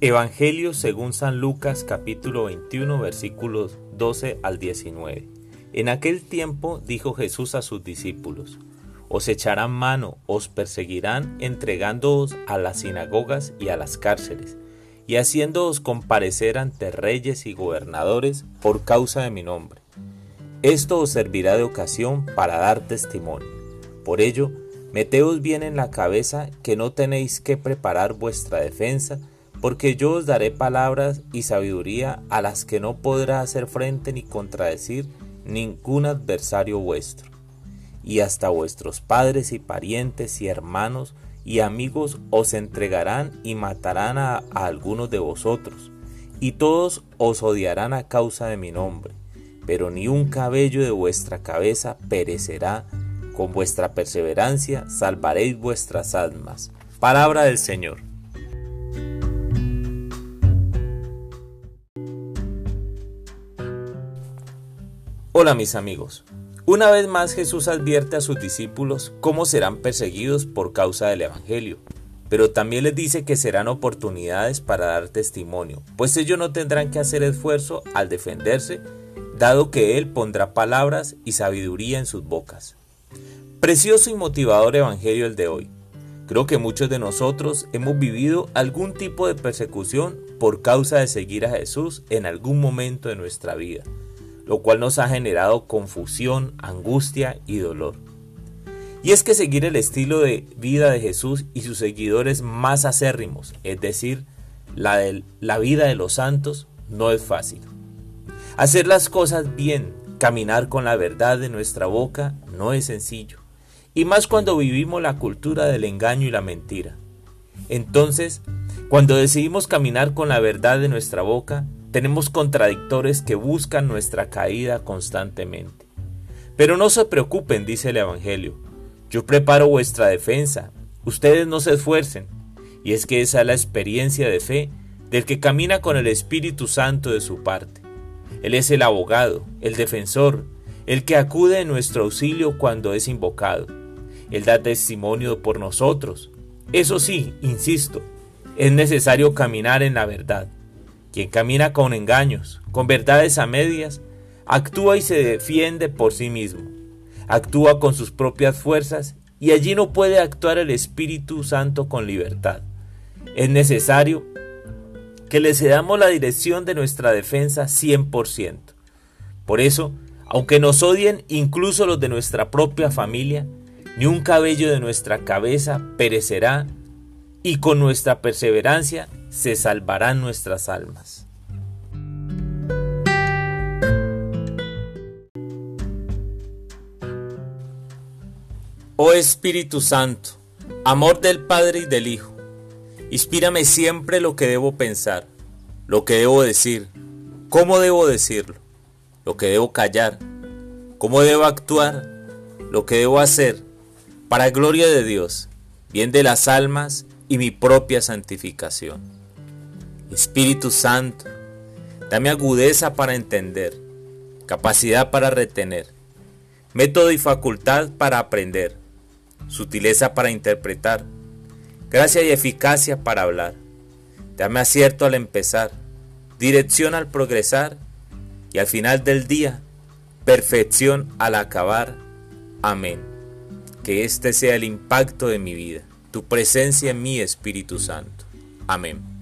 Evangelio según San Lucas capítulo 21 versículos 12 al 19. En aquel tiempo dijo Jesús a sus discípulos, Os echarán mano, os perseguirán, entregándoos a las sinagogas y a las cárceles, y haciéndoos comparecer ante reyes y gobernadores por causa de mi nombre. Esto os servirá de ocasión para dar testimonio. Por ello, meteos bien en la cabeza que no tenéis que preparar vuestra defensa, porque yo os daré palabras y sabiduría a las que no podrá hacer frente ni contradecir ningún adversario vuestro. Y hasta vuestros padres y parientes y hermanos y amigos os entregarán y matarán a, algunos de vosotros, y todos os odiarán a causa de mi nombre, pero ni un cabello de vuestra cabeza perecerá, con vuestra perseverancia salvaréis vuestras almas. Palabra del Señor. Hola mis amigos. Una vez más Jesús advierte a sus discípulos cómo serán perseguidos por causa del Evangelio, pero también les dice que serán oportunidades para dar testimonio, pues ellos no tendrán que hacer esfuerzo al defenderse, dado que Él pondrá palabras y sabiduría en sus bocas. Precioso y motivador Evangelio el de hoy. Creo que muchos de nosotros hemos vivido algún tipo de persecución por causa de seguir a Jesús en algún momento de nuestra vida lo cual nos ha generado confusión, angustia y dolor. Y es que seguir el estilo de vida de Jesús y sus seguidores más acérrimos, es decir, la, vida de los santos, no es fácil. Hacer las cosas bien, caminar con la verdad de nuestra boca, no es sencillo. Y más cuando vivimos la cultura del engaño y la mentira. Entonces, cuando decidimos caminar con la verdad de nuestra boca, tenemos contradictores que buscan nuestra caída constantemente. Pero no se preocupen, dice el Evangelio. Yo preparo vuestra defensa. Ustedes no se esfuercen. Y es que esa es la experiencia de fe del que camina con el Espíritu Santo de su parte. Él es el abogado, el defensor, el que acude en nuestro auxilio cuando es invocado. Él da testimonio por nosotros. Eso sí, insisto, es necesario caminar en la verdad. Quien camina con engaños, con verdades a medias, actúa y se defiende por sí mismo. Actúa con sus propias fuerzas y allí no puede actuar el Espíritu Santo con libertad. Es necesario que le cedamos la dirección de nuestra defensa 100%. Por eso, aunque nos odien incluso los de nuestra propia familia, ni un cabello de nuestra cabeza perecerá y con nuestra perseverancia se salvarán nuestras almas. Oh Espíritu Santo, amor del Padre y del Hijo, inspírame siempre lo que debo pensar, lo que debo decir, cómo debo decirlo, lo que debo callar, cómo debo actuar, lo que debo hacer, para gloria de Dios, bien de las almas y mi propia santificación. Espíritu Santo, dame agudeza para entender, capacidad para retener, método y facultad para aprender, sutileza para interpretar, gracia y eficacia para hablar. Dame acierto al empezar, dirección al progresar y al final del día, perfección al acabar. Amén. Que este sea el impacto de mi vida, tu presencia en mi Espíritu Santo. Amén.